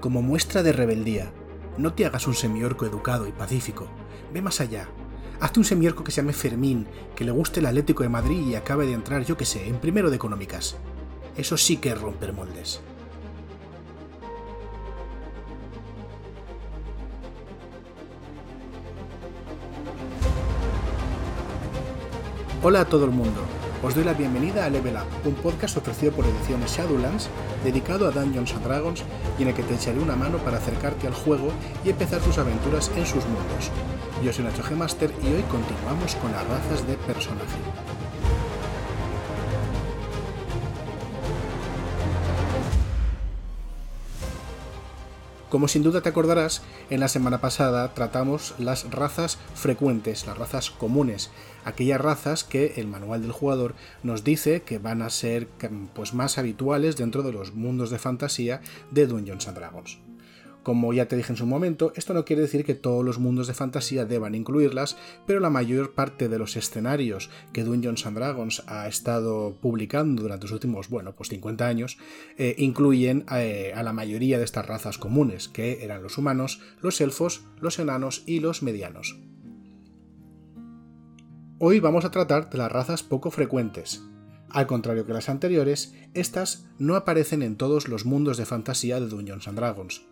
como muestra de rebeldía, no te hagas un semiorco educado y pacífico. Ve más allá. Hazte un semiorco que se llame Fermín, que le guste el Atlético de Madrid y acabe de entrar, yo que sé, en primero de económicas. Eso sí que es romper moldes. Hola a todo el mundo. Os doy la bienvenida a Level Up, un podcast ofrecido por Ediciones Shadowlands, dedicado a Dungeons and Dragons y en el que te echaré una mano para acercarte al juego y empezar tus aventuras en sus mundos. Yo soy Nacho G Master y hoy continuamos con las razas de personaje. Como sin duda te acordarás, en la semana pasada tratamos las razas frecuentes, las razas comunes, aquellas razas que el manual del jugador nos dice que van a ser pues, más habituales dentro de los mundos de fantasía de Dungeons and Dragons. Como ya te dije en su momento, esto no quiere decir que todos los mundos de fantasía deban incluirlas, pero la mayor parte de los escenarios que Dungeons and Dragons ha estado publicando durante los últimos, bueno, pues 50 años, eh, incluyen eh, a la mayoría de estas razas comunes, que eran los humanos, los elfos, los enanos y los medianos. Hoy vamos a tratar de las razas poco frecuentes. Al contrario que las anteriores, estas no aparecen en todos los mundos de fantasía de Dungeons and Dragons.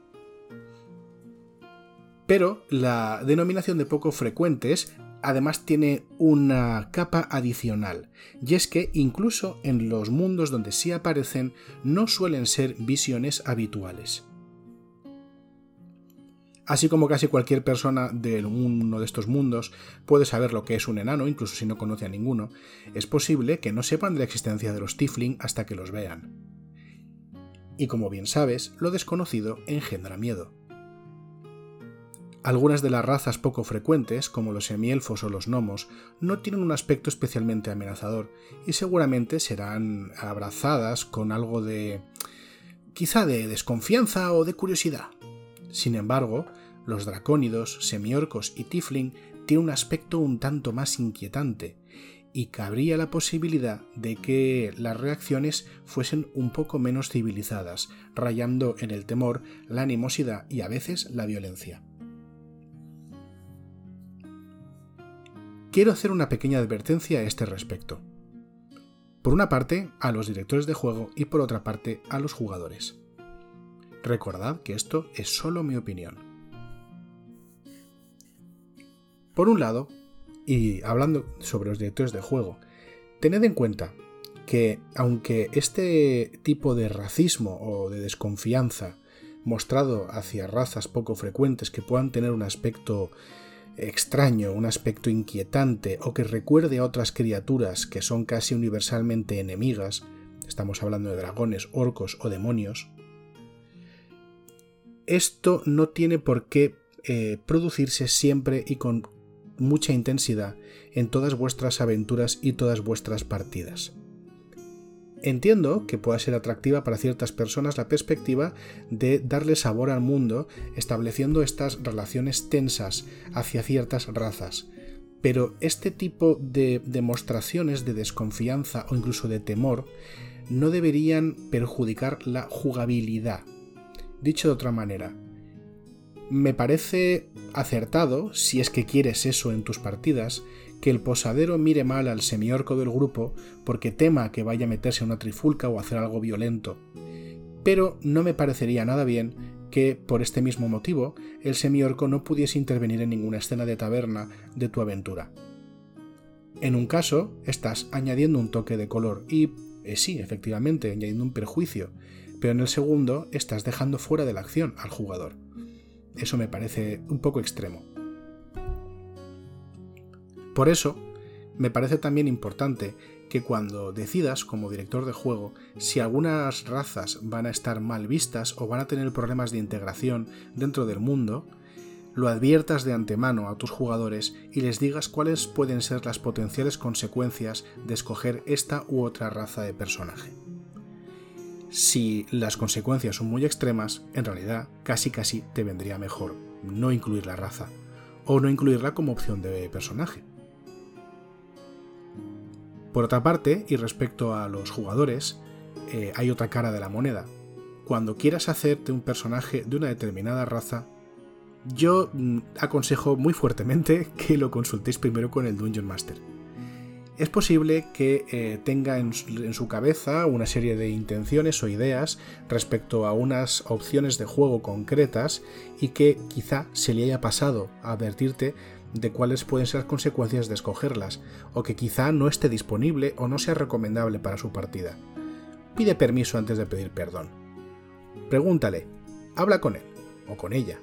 Pero la denominación de poco frecuentes además tiene una capa adicional, y es que incluso en los mundos donde sí aparecen no suelen ser visiones habituales. Así como casi cualquier persona de uno de estos mundos puede saber lo que es un enano, incluso si no conoce a ninguno, es posible que no sepan de la existencia de los Tifling hasta que los vean. Y como bien sabes, lo desconocido engendra miedo. Algunas de las razas poco frecuentes, como los semielfos o los gnomos, no tienen un aspecto especialmente amenazador y seguramente serán abrazadas con algo de... quizá de desconfianza o de curiosidad. Sin embargo, los dracónidos, semiorcos y tifling tienen un aspecto un tanto más inquietante, y cabría la posibilidad de que las reacciones fuesen un poco menos civilizadas, rayando en el temor, la animosidad y a veces la violencia. Quiero hacer una pequeña advertencia a este respecto. Por una parte, a los directores de juego y por otra parte, a los jugadores. Recordad que esto es solo mi opinión. Por un lado, y hablando sobre los directores de juego, tened en cuenta que aunque este tipo de racismo o de desconfianza mostrado hacia razas poco frecuentes que puedan tener un aspecto extraño, un aspecto inquietante o que recuerde a otras criaturas que son casi universalmente enemigas, estamos hablando de dragones, orcos o demonios, esto no tiene por qué eh, producirse siempre y con mucha intensidad en todas vuestras aventuras y todas vuestras partidas. Entiendo que pueda ser atractiva para ciertas personas la perspectiva de darle sabor al mundo estableciendo estas relaciones tensas hacia ciertas razas, pero este tipo de demostraciones de desconfianza o incluso de temor no deberían perjudicar la jugabilidad. Dicho de otra manera, me parece acertado, si es que quieres eso en tus partidas, que el posadero mire mal al semiorco del grupo porque tema que vaya a meterse a una trifulca o hacer algo violento. Pero no me parecería nada bien que, por este mismo motivo, el semiorco no pudiese intervenir en ninguna escena de taberna de tu aventura. En un caso, estás añadiendo un toque de color y, eh, sí, efectivamente, añadiendo un perjuicio, pero en el segundo estás dejando fuera de la acción al jugador. Eso me parece un poco extremo. Por eso, me parece también importante que cuando decidas como director de juego si algunas razas van a estar mal vistas o van a tener problemas de integración dentro del mundo, lo adviertas de antemano a tus jugadores y les digas cuáles pueden ser las potenciales consecuencias de escoger esta u otra raza de personaje. Si las consecuencias son muy extremas, en realidad casi casi te vendría mejor no incluir la raza o no incluirla como opción de personaje. Por otra parte, y respecto a los jugadores, eh, hay otra cara de la moneda. cuando quieras hacerte un personaje de una determinada raza, yo mm, aconsejo muy fuertemente que lo consultéis primero con el Dungeon Master. Es posible que eh, tenga en su, cabeza una serie de intenciones o ideas respecto a unas opciones de juego concretas y que quizá se le haya pasado a advertirte de cuáles pueden ser las consecuencias de escogerlas, o que quizá no esté disponible o no sea recomendable para su partida. Pide permiso antes de pedir perdón. Pregúntale, habla con él o con ella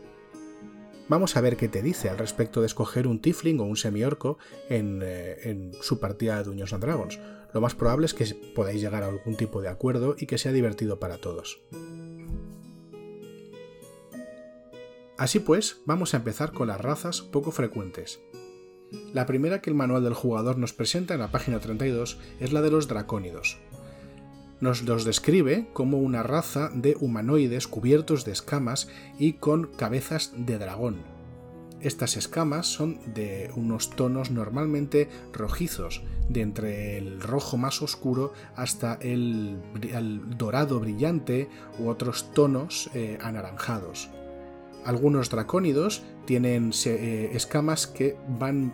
Vamos a ver qué te dice al respecto de escoger un Tifling o un semiorco en, eh, en su partida de Dungeons and Dragons. Lo más probable es que podáis llegar a algún tipo de acuerdo y que sea divertido para todos. Así pues, vamos a empezar con las razas poco frecuentes. La primera que el manual del jugador nos presenta en la página 32 es la de los dracónidos, nos los describe como una raza de humanoides cubiertos de escamas y con cabezas de dragón. Estas escamas son de unos tonos normalmente rojizos, de entre el rojo más oscuro hasta el, dorado brillante u otros tonos eh, anaranjados. Algunos dracónidos tienen eh, escamas que van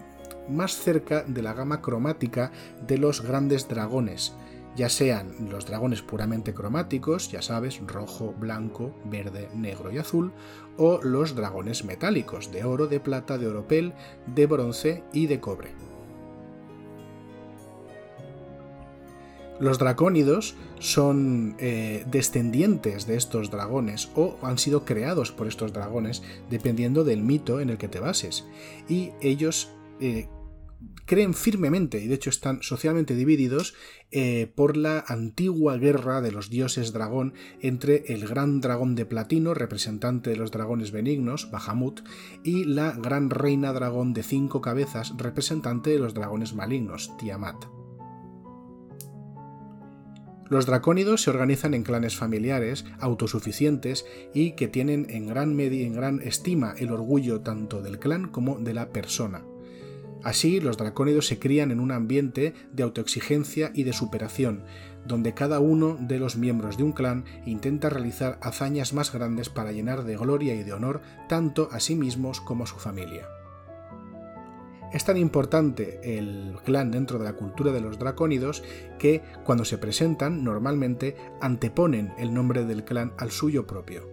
más cerca de la gama cromática de los grandes dragones, ya sean los dragones puramente cromáticos, ya sabes, rojo, blanco, verde, negro y azul, o los dragones metálicos, de oro, de plata, de oropel, de bronce y de cobre. Los dracónidos son eh, descendientes de estos dragones o han sido creados por estos dragones dependiendo del mito en el que te bases. Y ellos eh, creen firmemente, y de hecho están socialmente divididos, eh, por la antigua guerra de los dioses dragón entre el gran dragón de platino, representante de los dragones benignos, Bahamut, y la gran reina dragón de cinco cabezas, representante de los dragones malignos, Tiamat. Los dracónidos se organizan en clanes familiares, autosuficientes y que tienen en gran, en gran estima el orgullo tanto del clan como de la persona. Así, los dracónidos se crían en un ambiente de autoexigencia y de superación, donde cada uno de los miembros de un clan intenta realizar hazañas más grandes para llenar de gloria y de honor tanto a sí mismos como a su familia. Es tan importante el clan dentro de la cultura de los dracónidos que cuando se presentan normalmente anteponen el nombre del clan al suyo propio.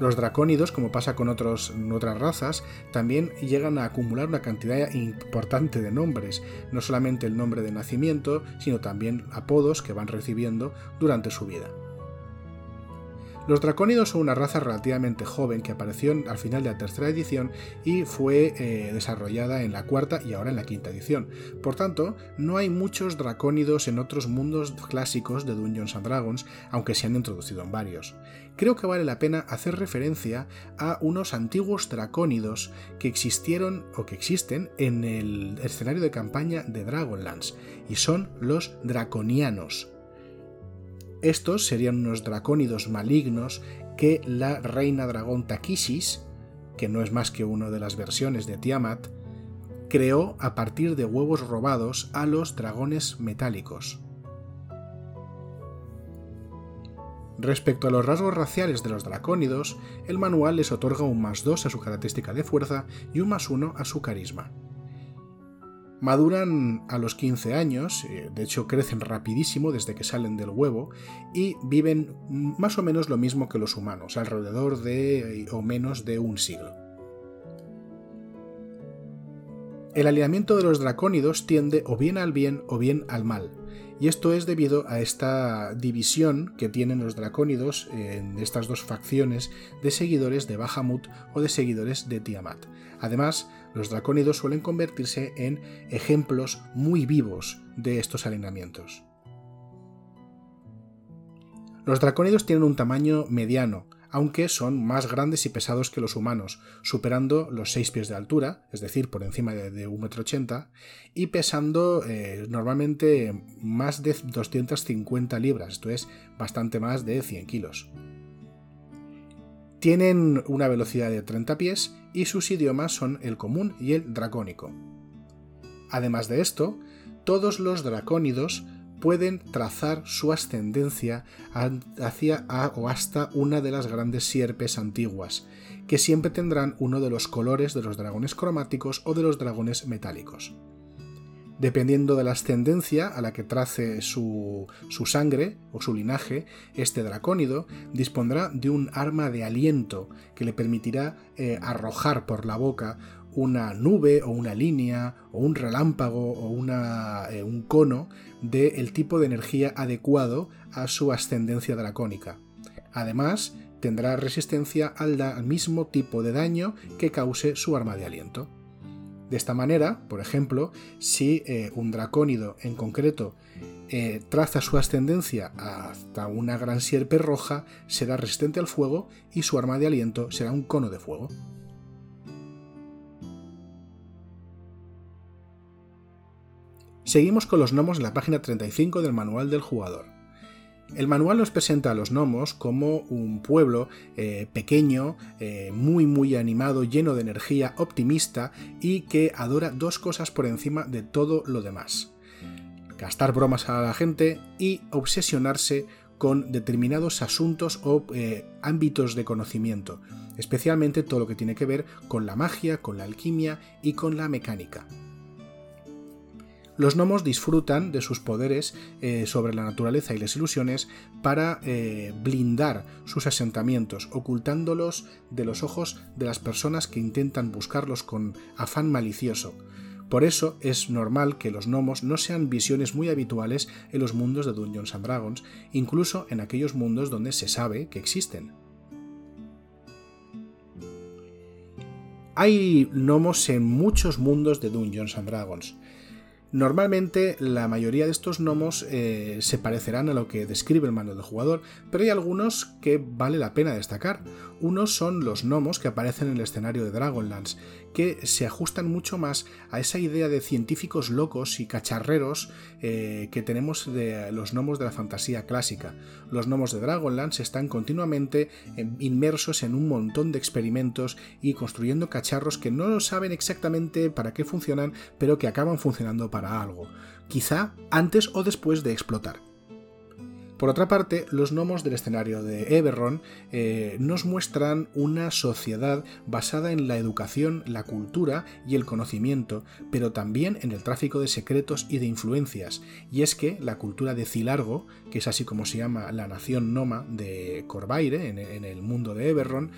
Los dracónidos, como pasa con otras razas, también llegan a acumular una cantidad importante de nombres, no solamente el nombre de nacimiento, sino también apodos que van recibiendo durante su vida. Los dracónidos son una raza relativamente joven que apareció al final de la tercera edición y fue eh, desarrollada en la cuarta y ahora en la quinta edición. Por tanto, no hay muchos dracónidos en otros mundos clásicos de Dungeons and Dragons, aunque se han introducido en varios. Creo que vale la pena hacer referencia a unos antiguos dracónidos que existieron o que existen en el escenario de campaña de Dragonlance, y son los draconianos estos serían unos dracónidos malignos que la reina dragón Takisis, que no es más que una de las versiones de Tiamat, creó a partir de huevos robados a los dragones metálicos. Respecto a los rasgos raciales de los dracónidos, el manual les otorga un más 2 a su característica de fuerza y un más 1 a su carisma. Maduran a los 15 años, eh, de hecho crecen rapidísimo desde que salen del huevo y viven más o menos lo mismo que los humanos, alrededor de o menos de un siglo. El alineamiento de los dracónidos tiende o bien al bien o bien al mal, y esto es debido a esta división que tienen los dracónidos en estas dos facciones de seguidores de Bahamut o de seguidores de Tiamat. Además, los dracónidos suelen convertirse en ejemplos muy vivos de estos alineamientos. Los dracónidos tienen un tamaño mediano, aunque son más grandes y pesados que los humanos, superando los 6 pies de altura, es decir, por encima de, 1,80 m, y pesando eh, normalmente más de 250 libras, esto es bastante más de 100 kilos. Tienen una velocidad de 30 pies y sus idiomas son el común y el dracónico. Además de esto, todos los dracónidos pueden trazar su ascendencia hacia o hasta una de las grandes sierpes antiguas, que siempre tendrán uno de los colores de los dragones cromáticos o de los dragones metálicos. Dependiendo de la ascendencia a la que trace su, sangre o su linaje, este dracónido dispondrá de un arma de aliento que le permitirá eh, arrojar por la boca una nube o una línea o un relámpago o eh, un cono del tipo de energía adecuado a su ascendencia dracónica. Además, tendrá resistencia al, mismo tipo de daño que cause su arma de aliento. De esta manera, por ejemplo, si eh, un dracónido en concreto eh, traza su ascendencia hasta una gran sierpe roja, será resistente al fuego y su arma de aliento será un cono de fuego. Seguimos con los gnomos en la página 35 del manual del jugador. El manual nos presenta a los gnomos como un pueblo eh, pequeño, eh, muy muy animado, lleno de energía, optimista y que adora dos cosas por encima de todo lo demás. Gastar bromas a la gente y obsesionarse con determinados asuntos o eh, ámbitos de conocimiento, especialmente todo lo que tiene que ver con la magia, con la alquimia y con la mecánica los gnomos disfrutan de sus poderes eh, sobre la naturaleza y las ilusiones para eh, blindar sus asentamientos, ocultándolos de los ojos de las personas que intentan buscarlos con afán malicioso. Por eso es normal que los gnomos no sean visiones muy habituales en los mundos de Dungeons and Dragons, incluso en aquellos mundos donde se sabe que existen. Hay gnomos en muchos mundos de Dungeons and Dragons. Normalmente la mayoría de estos gnomos eh, se parecerán a lo que describe el manual del jugador, pero hay algunos que vale la pena destacar. Unos son los gnomos que aparecen en el escenario de Dragonlance, que se ajustan mucho más a esa idea de científicos locos y cacharreros eh, que tenemos de los gnomos de la fantasía clásica. Los gnomos de Dragonlance están continuamente inmersos en un montón de experimentos y construyendo cacharros que no saben exactamente para qué funcionan, pero que acaban funcionando para algo, quizá antes o después de explotar. Por otra parte, los gnomos del escenario de Eberron eh, nos muestran una sociedad basada en la educación, la cultura y el conocimiento, pero también en el tráfico de secretos y de influencias. Y es que la cultura de Cilargo, que es así como se llama la nación noma de Corvaire en, el mundo de Eberron,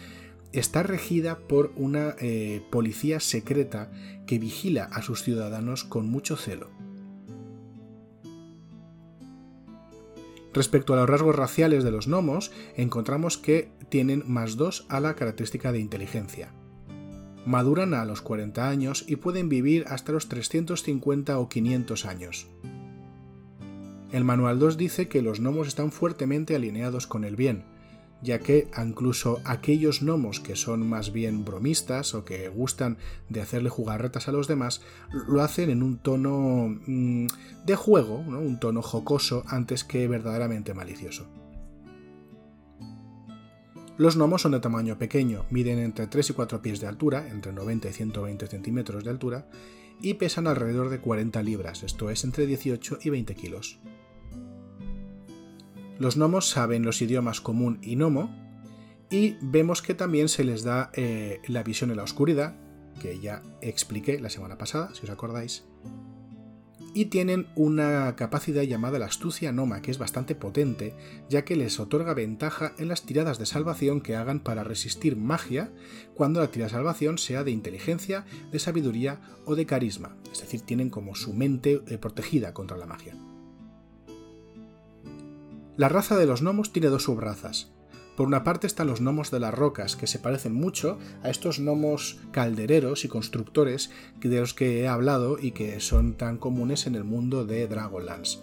está regida por una eh, policía secreta que vigila a sus ciudadanos con mucho celo. Respecto a los rasgos raciales de los gnomos, encontramos que tienen más 2 a la característica de inteligencia. Maduran a los 40 años y pueden vivir hasta los 350 o 500 años. El Manual 2 dice que los gnomos están fuertemente alineados con el bien, ya que incluso aquellos gnomos que son más bien bromistas o que gustan de hacerle jugarretas a los demás, lo hacen en un tono mm, de juego, un tono jocoso antes que verdaderamente malicioso. Los gnomos son de tamaño pequeño, miden entre 3 y 4 pies de altura, entre 90 y 120 centímetros de altura, y pesan alrededor de 40 libras, esto es entre 18 y 20 kilos. Los gnomos saben los idiomas común y gnomo, y vemos que también se les da eh, la visión en la oscuridad, que ya expliqué la semana pasada, si os acordáis. Y tienen una capacidad llamada la astucia noma, que es bastante potente, ya que les otorga ventaja en las tiradas de salvación que hagan para resistir magia, cuando la tirada de salvación sea de inteligencia, de sabiduría o de carisma. Es decir, tienen como su mente eh, protegida contra la magia. La raza de los gnomos tiene dos subrazas. Por una parte están los gnomos de las rocas, que se parecen mucho a estos gnomos caldereros y constructores de los que he hablado y que son tan comunes en el mundo de Dragonlance.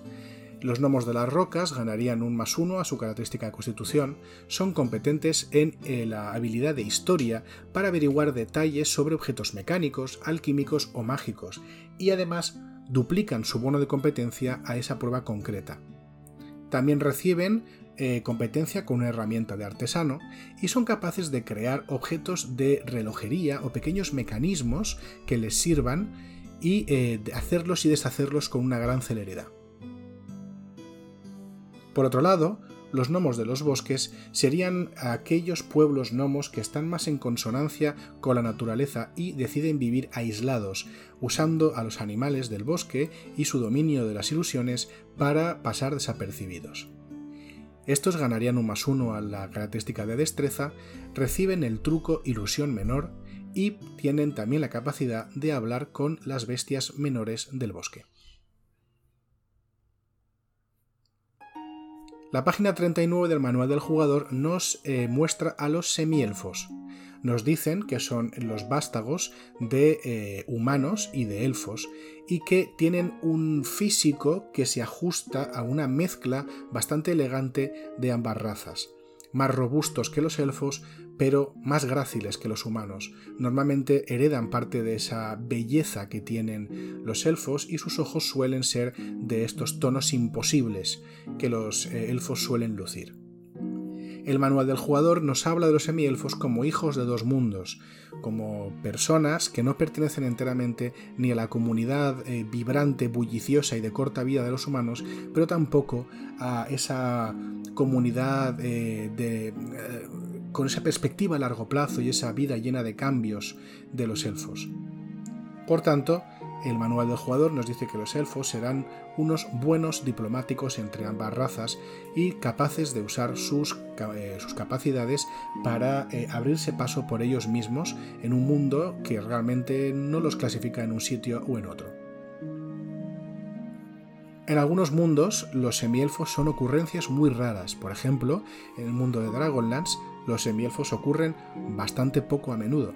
Los gnomos de las rocas ganarían un más uno a su característica de constitución, son competentes en eh, la habilidad de historia para averiguar detalles sobre objetos mecánicos, alquímicos o mágicos, y además duplican su bono de competencia a esa prueba concreta. También reciben eh, competencia con una herramienta de artesano y son capaces de crear objetos de relojería o pequeños mecanismos que les sirvan y eh, hacerlos y deshacerlos con una gran celeridad. Por otro lado, los gnomos de los bosques serían aquellos pueblos gnomos que están más en consonancia con la naturaleza y deciden vivir aislados, usando a los animales del bosque y su dominio de las ilusiones para pasar desapercibidos. Estos ganarían un más uno a la característica de destreza, reciben el truco ilusión menor y tienen también la capacidad de hablar con las bestias menores del bosque. La página 39 del manual del jugador nos eh, muestra a los semielfos. Nos dicen que son los vástagos de eh, humanos y de elfos y que tienen un físico que se ajusta a una mezcla bastante elegante de ambas razas más robustos que los elfos, pero más gráciles que los humanos. Normalmente heredan parte de esa belleza que tienen los elfos y sus ojos suelen ser de estos tonos imposibles que los eh, elfos suelen lucir. El manual del jugador nos habla de los semielfos como hijos de dos mundos, como personas que no pertenecen enteramente ni a la comunidad eh, vibrante, bulliciosa y de corta vida de los humanos, pero tampoco a esa comunidad eh, de, eh, con esa perspectiva a largo plazo y esa vida llena de cambios de los elfos. Por tanto, el manual del jugador nos dice que los elfos serán unos buenos diplomáticos entre ambas razas y capaces de usar sus, eh, sus capacidades para eh, abrirse paso por ellos mismos en un mundo que realmente no los clasifica en un sitio o en otro. En algunos mundos, los semielfos son ocurrencias muy raras. Por ejemplo, en el mundo de Dragonlance, los semielfos ocurren bastante poco a menudo.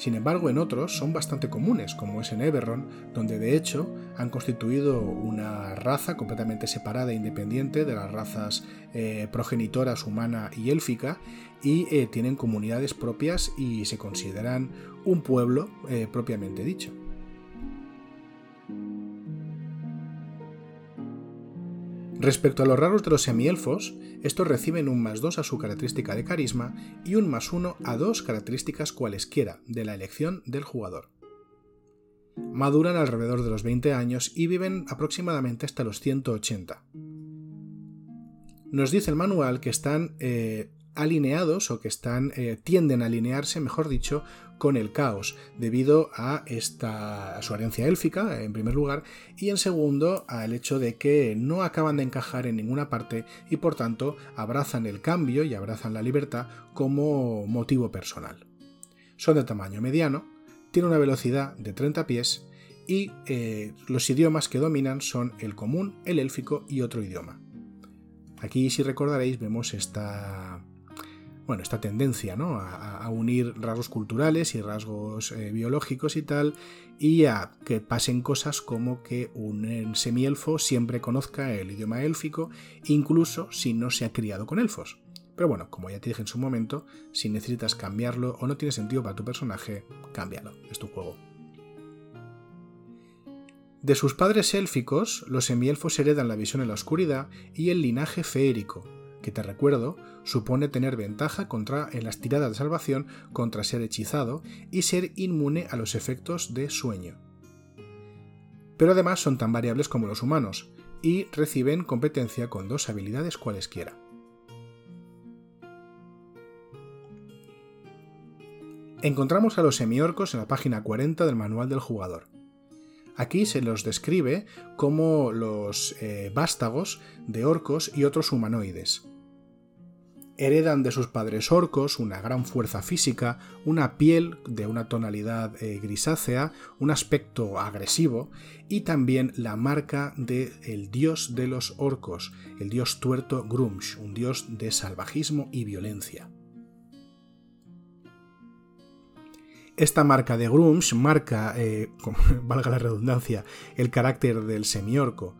Sin embargo, en otros son bastante comunes, como es en Eberron, donde de hecho han constituido una raza completamente separada e independiente de las razas eh, progenitoras humana y élfica, y eh, tienen comunidades propias y se consideran un pueblo eh, propiamente dicho. Respecto a los raros de los semielfos, estos reciben un más 2 a su característica de carisma y un más 1 a dos características cualesquiera de la elección del jugador. Maduran alrededor de los 20 años y viven aproximadamente hasta los 180. Nos dice el manual que están eh, alineados o que están eh, tienden a alinearse, mejor dicho, con el caos, debido a esta su herencia élfica, en primer lugar, y en segundo, al hecho de que no acaban de encajar en ninguna parte y por tanto abrazan el cambio y abrazan la libertad como motivo personal. Son de tamaño mediano, tienen una velocidad de 30 pies y eh, los idiomas que dominan son el común, el élfico y otro idioma. Aquí, si recordaréis, vemos esta bueno, esta tendencia ¿no? a, unir rasgos culturales y rasgos eh, biológicos y tal, y a que pasen cosas como que un semielfo siempre conozca el idioma élfico, incluso si no se ha criado con elfos. Pero bueno, como ya te dije en su momento, si necesitas cambiarlo o no tiene sentido para tu personaje, cámbialo, es tu juego. De sus padres élficos, los semielfos heredan la visión en la oscuridad y el linaje feérico, que te recuerdo, supone tener ventaja contra, en las tiradas de salvación contra ser hechizado y ser inmune a los efectos de sueño. Pero además son tan variables como los humanos, y reciben competencia con dos habilidades cualesquiera. Encontramos a los semiorcos en la página 40 del manual del jugador. Aquí se los describe como los eh, vástagos de orcos y otros humanoides heredan de sus padres orcos una gran fuerza física, una piel de una tonalidad eh, grisácea, un aspecto agresivo y también la marca del el dios de los orcos, el dios tuerto Grumsh, un dios de salvajismo y violencia. Esta marca de Grumsh marca, eh, valga la redundancia, el carácter del semiorco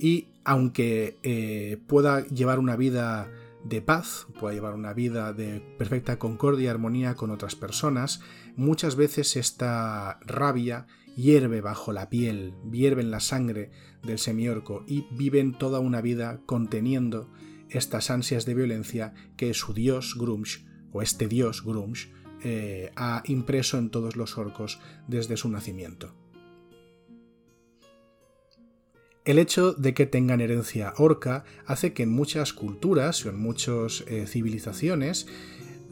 y aunque eh, pueda llevar una vida de paz, pueda llevar una vida de perfecta concordia y armonía con otras personas, muchas veces esta rabia hierve bajo la piel, hierve en la sangre del semiorco y viven toda una vida conteniendo estas ansias de violencia que su dios Grumsh, o este dios Grumsh, eh, ha impreso en todos los orcos desde su nacimiento. El hecho de que tengan herencia orca hace que en muchas culturas o en muchas eh, civilizaciones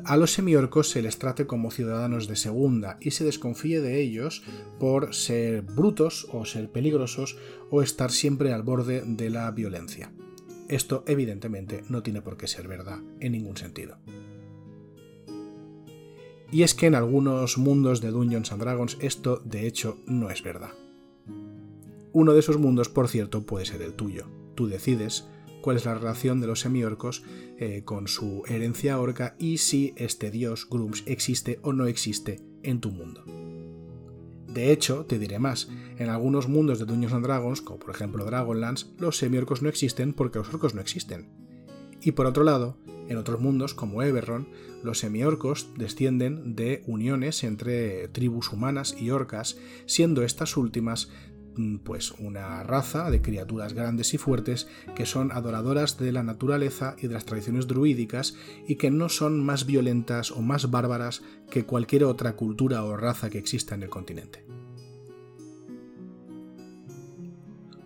a los semiorcos se les trate como ciudadanos de segunda y se desconfíe de ellos por ser brutos o ser peligrosos o estar siempre al borde de la violencia. Esto evidentemente no tiene por qué ser verdad en ningún sentido. Y es que en algunos mundos de Dungeons and Dragons esto de hecho no es verdad. Uno de esos mundos, por cierto, puede ser el tuyo. Tú decides cuál es la relación de los semiorcos eh, con su herencia orca y si este dios Grums existe o no existe en tu mundo. De hecho, te diré más, en algunos mundos de Dungeons and Dragons, como por ejemplo Dragonlance, los semiorcos no existen porque los orcos no existen. Y por otro lado, en otros mundos, como Eberron, los semiorcos descienden de uniones entre tribus humanas y orcas, siendo estas últimas pues una raza de criaturas grandes y fuertes que son adoradoras de la naturaleza y de las tradiciones druídicas y que no son más violentas o más bárbaras que cualquier otra cultura o raza que exista en el continente.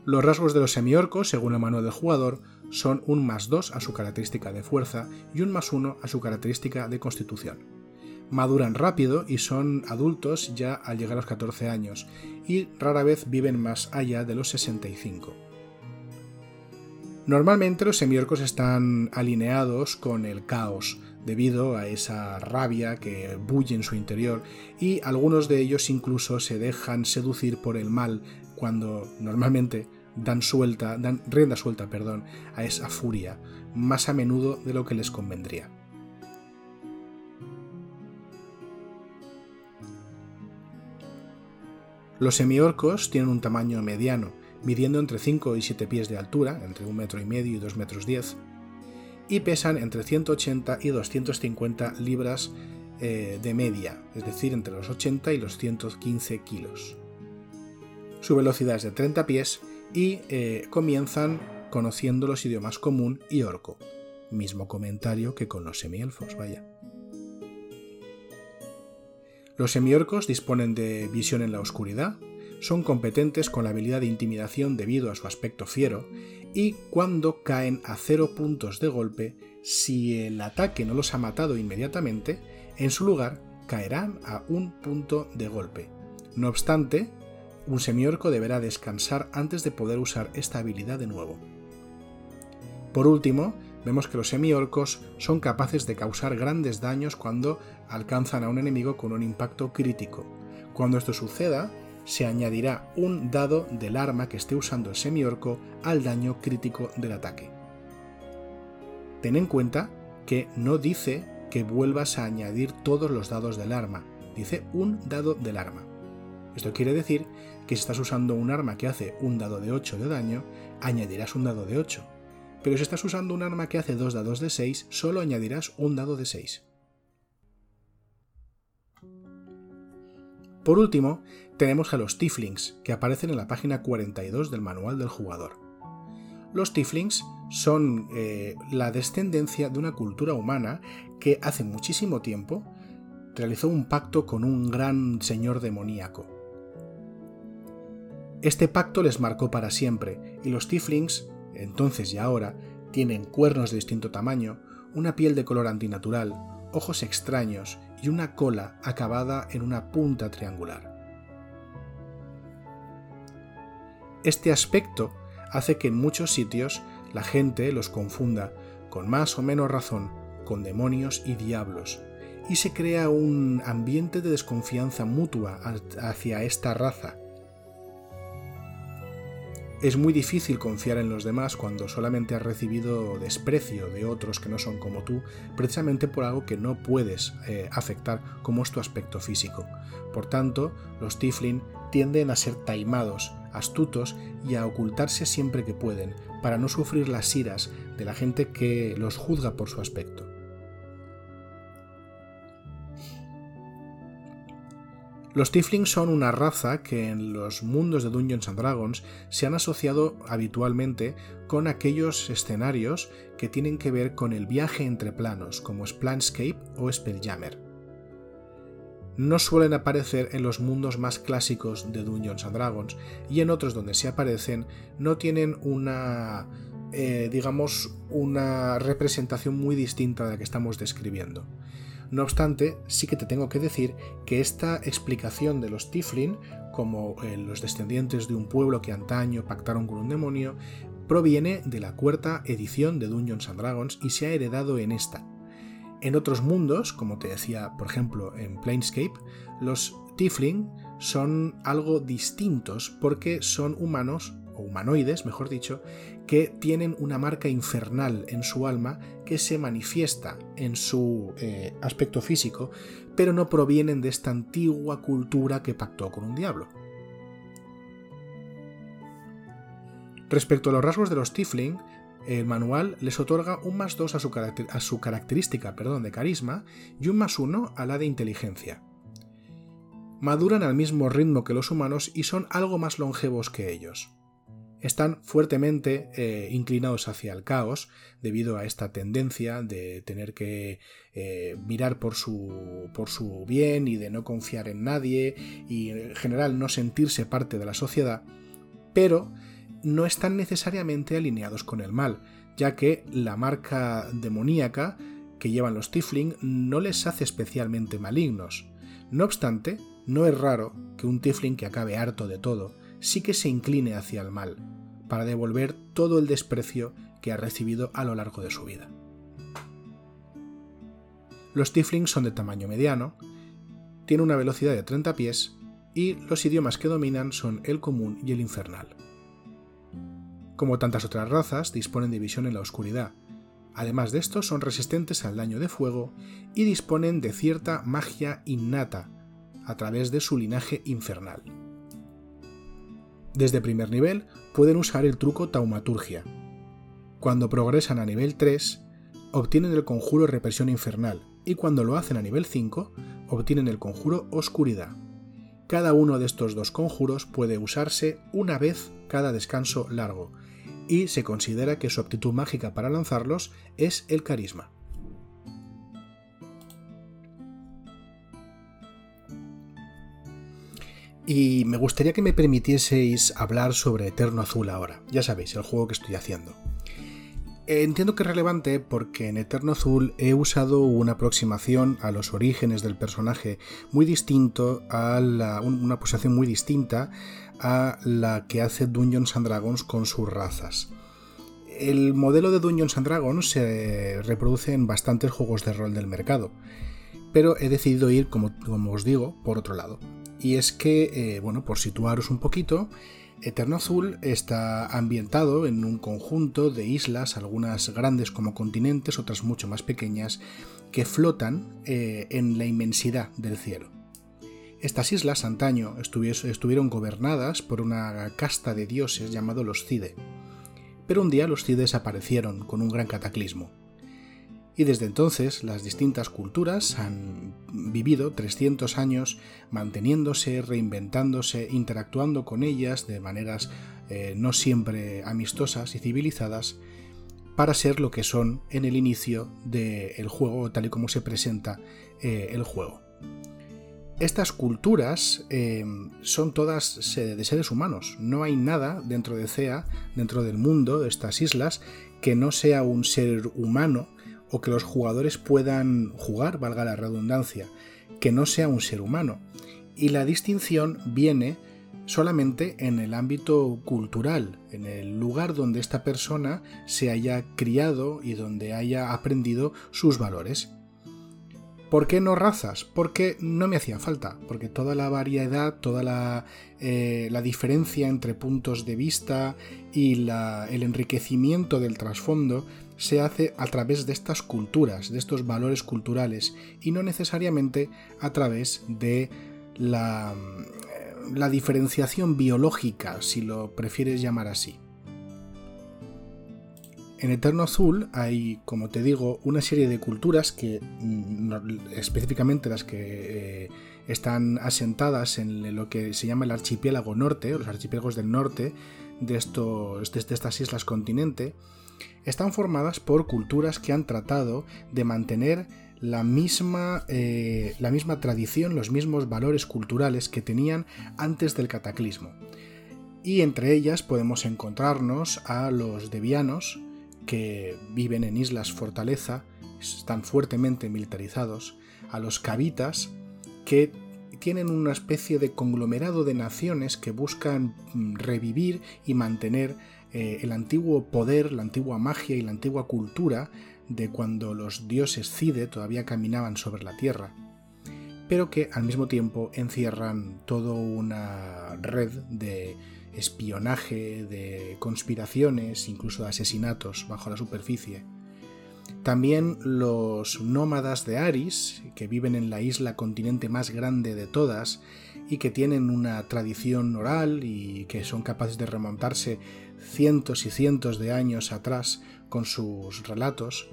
Los rasgos de los semiorcos, según el manual del jugador, son un más 2 a su característica de fuerza y un más 1 a su característica de constitución maduran rápido y son adultos ya al llegar a los 14 años, y rara vez viven más allá de los 65. Normalmente los semiorcos están alineados con el caos, debido a esa rabia que bulle en su interior, y algunos de ellos incluso se dejan seducir por el mal cuando normalmente dan suelta, dan rienda suelta, perdón, a esa furia, más a menudo de lo que les convendría. Los semiorcos tienen un tamaño mediano, midiendo entre 5 y 7 pies de altura, entre 1 metro y medio y 2 metros 10, y pesan entre 180 y 250 libras eh, de media, es decir, entre los 80 y los 115 kilos. Su velocidad es de 30 pies y eh, comienzan conociendo los idiomas común y orco. Mismo comentario que con los semielfos, vaya. Los semiorcos disponen de visión en la oscuridad, son competentes con la habilidad de intimidación debido a su aspecto fiero, y cuando caen a cero puntos de golpe, si el ataque no los ha matado inmediatamente, en su lugar caerán a un punto de golpe. No obstante, un semiorco deberá descansar antes de poder usar esta habilidad de nuevo. Por último, vemos que los semiorcos son capaces de causar grandes daños cuando alcanzan a un enemigo con un impacto crítico. Cuando esto suceda, se añadirá un dado del arma que esté usando el semiorco al daño crítico del ataque. Ten en cuenta que no dice que vuelvas a añadir todos los dados del arma, dice un dado del arma. Esto quiere decir que si estás usando un arma que hace un dado de 8 de daño, añadirás un dado de 8, pero si estás usando un arma que hace dos dados de 6, solo añadirás un dado de 6. Por último, tenemos a los Tieflings, que aparecen en la página 42 del manual del jugador. Los Tieflings son eh, la descendencia de una cultura humana que hace muchísimo tiempo realizó un pacto con un gran señor demoníaco. Este pacto les marcó para siempre, y los Tieflings entonces y ahora, tienen cuernos de distinto tamaño, una piel de color antinatural, ojos extraños y una cola acabada en una punta triangular. Este aspecto hace que en muchos sitios la gente los confunda, con más o menos razón, con demonios y diablos, y se crea un ambiente de desconfianza mutua hacia esta raza, es muy difícil confiar en los demás cuando solamente has recibido desprecio de otros que no son como tú, precisamente por algo que no puedes eh, afectar como es tu aspecto físico. Por tanto, los Tiflin tienden a ser taimados, astutos y a ocultarse siempre que pueden, para no sufrir las iras de la gente que los juzga por su aspecto. Los Tieflings son una raza que en los mundos de Dungeons and Dragons se han asociado habitualmente con aquellos escenarios que tienen que ver con el viaje entre planos, como es Planscape o Spelljammer. no suelen aparecer en los mundos más clásicos de Dungeons and Dragons y en otros donde se aparecen no tienen una eh, digamos una representación muy distinta de la que estamos describiendo. No obstante, sí que te tengo que decir que esta explicación de los Tiflin, como eh, los descendientes de un pueblo que antaño pactaron con un demonio, proviene de la cuarta edición de Dungeons and Dragons y se ha heredado en esta. En otros mundos, como te decía, por ejemplo, en Planescape, los Tiflin son algo distintos porque son humanos, o humanoides, mejor dicho, que tienen una marca infernal en su alma que se manifiesta en su eh, aspecto físico, pero no provienen de esta antigua cultura que pactó con un diablo. Respecto a los rasgos de los Tifling, el manual les otorga un más 2 a su, característica perdón, de carisma y un más 1 a la de inteligencia. Maduran al mismo ritmo que los humanos y son algo más longevos que ellos están fuertemente eh, inclinados hacia el caos debido a esta tendencia de tener que eh, mirar por su, por su bien y de no confiar en nadie y en general no sentirse parte de la sociedad, pero no están necesariamente alineados con el mal, ya que la marca demoníaca que llevan los Tifling no les hace especialmente malignos. No obstante, no es raro que un Tifling que acabe harto de todo sí que se incline hacia el mal, para devolver todo el desprecio que ha recibido a lo largo de su vida. Los Tiflings son de tamaño mediano, tienen una velocidad de 30 pies y los idiomas que dominan son el común y el infernal. Como tantas otras razas, disponen de visión en la oscuridad. Además de esto, son resistentes al daño de fuego y disponen de cierta magia innata a través de su linaje infernal. Desde primer nivel pueden usar el truco Taumaturgia. Cuando progresan a nivel 3, obtienen el conjuro Represión Infernal y cuando lo hacen a nivel 5, obtienen el conjuro Oscuridad. Cada uno de estos dos conjuros puede usarse una vez cada descanso largo, y se considera que su aptitud mágica para lanzarlos es el carisma. Y me gustaría que me permitieseis hablar sobre Eterno Azul ahora. Ya sabéis, el juego que estoy haciendo. Entiendo que es relevante porque en Eterno Azul he usado una aproximación a los orígenes del personaje muy distinto a una aproximación muy distinta a la que hace Dungeons and Dragons con sus razas. El modelo de Dungeons and Dragons se reproduce en bastantes juegos de rol del mercado, pero he decidido ir, como os digo, por otro lado. Y es que, eh, bueno, por situaros un poquito, Eterno Azul está ambientado en un conjunto de islas, algunas grandes como continentes, otras mucho más pequeñas, que flotan eh, en la inmensidad del cielo. Estas islas antaño estuvieron gobernadas por una casta de dioses llamado los Cide, pero un día los Cides aparecieron con un gran cataclismo y desde entonces las distintas culturas han vivido 300 años manteniéndose, reinventándose, interactuando con ellas de maneras eh, no siempre amistosas y civilizadas para ser lo que son en el inicio del juego, tal y como se presenta eh, el juego. Estas culturas eh, son todas de seres humanos. No hay nada dentro de CEA, dentro del mundo de estas islas, que no sea un ser humano o que los jugadores puedan jugar, valga la redundancia, que no sea un ser humano. Y la distinción viene solamente en el ámbito cultural, en el lugar donde esta persona se haya criado y donde haya aprendido sus valores. ¿Por qué no razas? Porque no me hacía falta, porque toda la variedad, toda la, eh, diferencia entre puntos de vista y el enriquecimiento del trasfondo se hace a través de estas culturas, de estos valores culturales, y no necesariamente a través de la, mm, la diferenciación biológica, si lo prefieres llamar así. En Eterno Azul hay, como te digo, una serie de culturas que, mm, específicamente las que eh, están asentadas en lo que se llama el archipiélago norte, los archipiélagos del norte de, de estas islas continente, están formadas por culturas que han tratado de mantener la misma, eh, la misma tradición, los mismos valores culturales que tenían antes del cataclismo. Y entre ellas podemos encontrarnos a los devianos, que viven en islas fortaleza, están fuertemente militarizados, a los cavitas, que tienen una especie de conglomerado de naciones que buscan mm, revivir y mantener eh, el antiguo poder, la antigua magia y la antigua cultura de cuando los dioses Cide todavía caminaban sobre la tierra, pero que al mismo tiempo encierran toda una red de espionaje, de conspiraciones, incluso de asesinatos bajo la superficie. También los nómadas de Aris, que viven en la isla continente más grande de todas y que tienen una tradición oral y que son capaces de remontarse cientos y cientos de años atrás con sus relatos,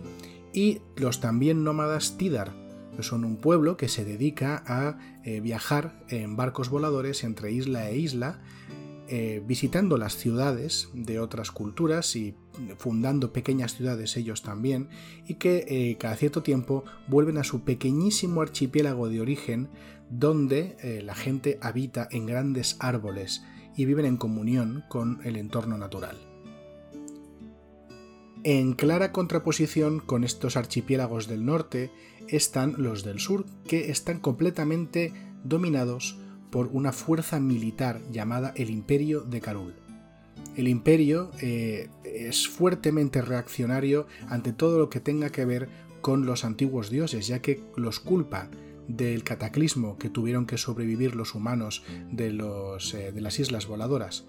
y los también nómadas Tidar, que son un pueblo que se dedica a eh, viajar en barcos voladores entre isla e isla, eh, visitando las ciudades de otras culturas y fundando pequeñas ciudades ellos también, y que eh, cada cierto tiempo vuelven a su pequeñísimo archipiélago de origen, donde la gente habita en grandes árboles viven en comunión con el entorno natural. En clara contraposición con estos archipiélagos del norte están los del sur, que están completamente dominados por una fuerza militar llamada el Imperio de Karul. El imperio eh, es fuertemente reaccionario ante todo lo que tenga que ver con los antiguos dioses, ya que los culpa del cataclismo que tuvieron que sobrevivir los humanos de, los, eh, de las islas voladoras.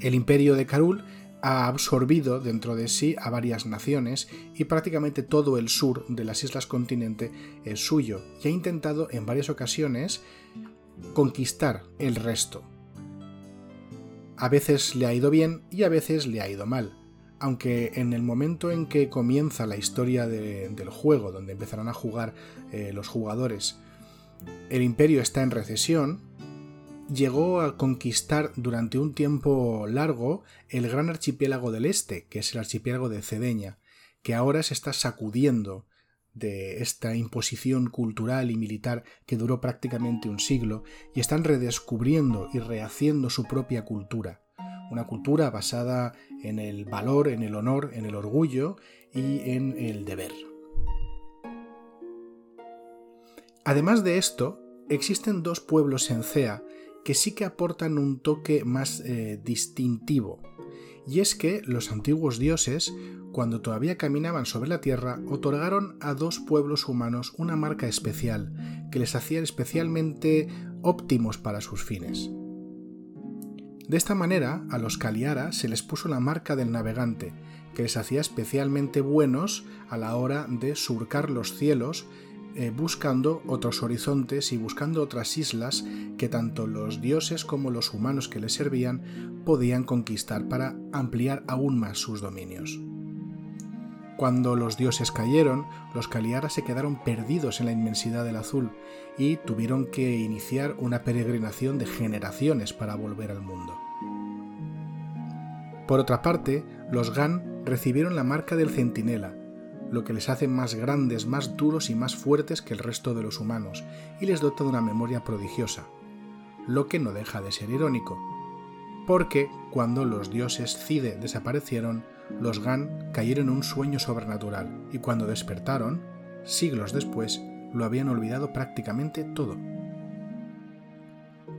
El imperio de Karul ha absorbido dentro de sí a varias naciones y prácticamente todo el sur de las islas continente es suyo y ha intentado en varias ocasiones conquistar el resto. A veces le ha ido bien y a veces le ha ido mal, aunque en el momento en que comienza la historia del juego, donde empezarán a jugar eh, los jugadores, el imperio está en recesión, llegó a conquistar durante un tiempo largo el gran archipiélago del este, que es el archipiélago de Cedeña, que ahora se está sacudiendo de esta imposición cultural y militar que duró prácticamente un siglo y están redescubriendo y rehaciendo su propia cultura. Una cultura basada en el valor, en el honor, en el orgullo y en el deber. Además de esto, existen dos pueblos en Cea que sí que aportan un toque más eh, distintivo. Y es que los antiguos dioses, cuando todavía caminaban sobre la tierra, otorgaron a dos pueblos humanos una marca especial, que les hacía especialmente óptimos para sus fines. De esta manera, a los Kaliara se les puso la marca del navegante, que les hacía especialmente buenos a la hora de surcar los cielos eh, buscando otros horizontes y buscando otras islas que tanto los dioses como los humanos que les servían podían conquistar para ampliar aún más sus dominios. Cuando los dioses cayeron, los Kaliara se quedaron perdidos en la inmensidad del azul y tuvieron que iniciar una peregrinación de generaciones para volver al mundo. Por otra parte, los Gan recibieron la marca del centinela, lo que les hace más grandes, más duros y más fuertes que el resto de los humanos, y les dota de una memoria prodigiosa, lo que no deja de ser irónico, porque cuando los dioses Cide desaparecieron, los Gan cayeron en un sueño sobrenatural, y cuando despertaron, siglos después, lo habían olvidado prácticamente todo.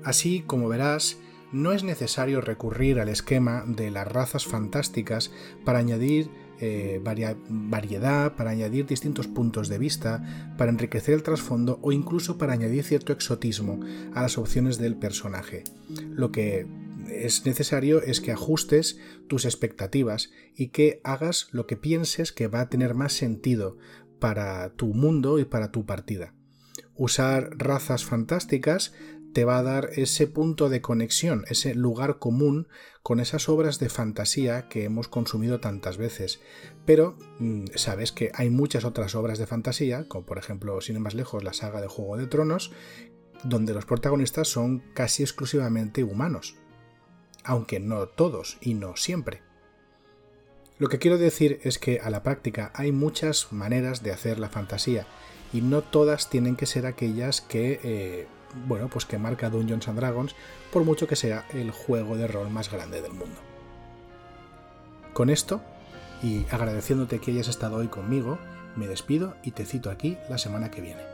Así como verás, no es necesario recurrir al esquema de las razas fantásticas para añadir eh, variedad, para añadir distintos puntos de vista, para enriquecer el trasfondo o incluso para añadir cierto exotismo a las opciones del personaje. Lo que es necesario es que ajustes tus expectativas y que hagas lo que pienses que va a tener más sentido para tu mundo y para tu partida. Usar razas fantásticas te va a dar ese punto de conexión, ese lugar común con esas obras de fantasía que hemos consumido tantas veces. Pero mm, sabes que hay muchas otras obras de fantasía, como por ejemplo, sin ir más lejos, la saga de Juego de Tronos, donde los protagonistas son casi exclusivamente humanos. Aunque no todos y no siempre. Lo que quiero decir es que a la práctica hay muchas maneras de hacer la fantasía y no todas tienen que ser aquellas que, eh, bueno, pues que marca Dungeons and Dragons, por mucho que sea el juego de rol más grande del mundo. Con esto, y agradeciéndote que hayas estado hoy conmigo, me despido y te cito aquí la semana que viene.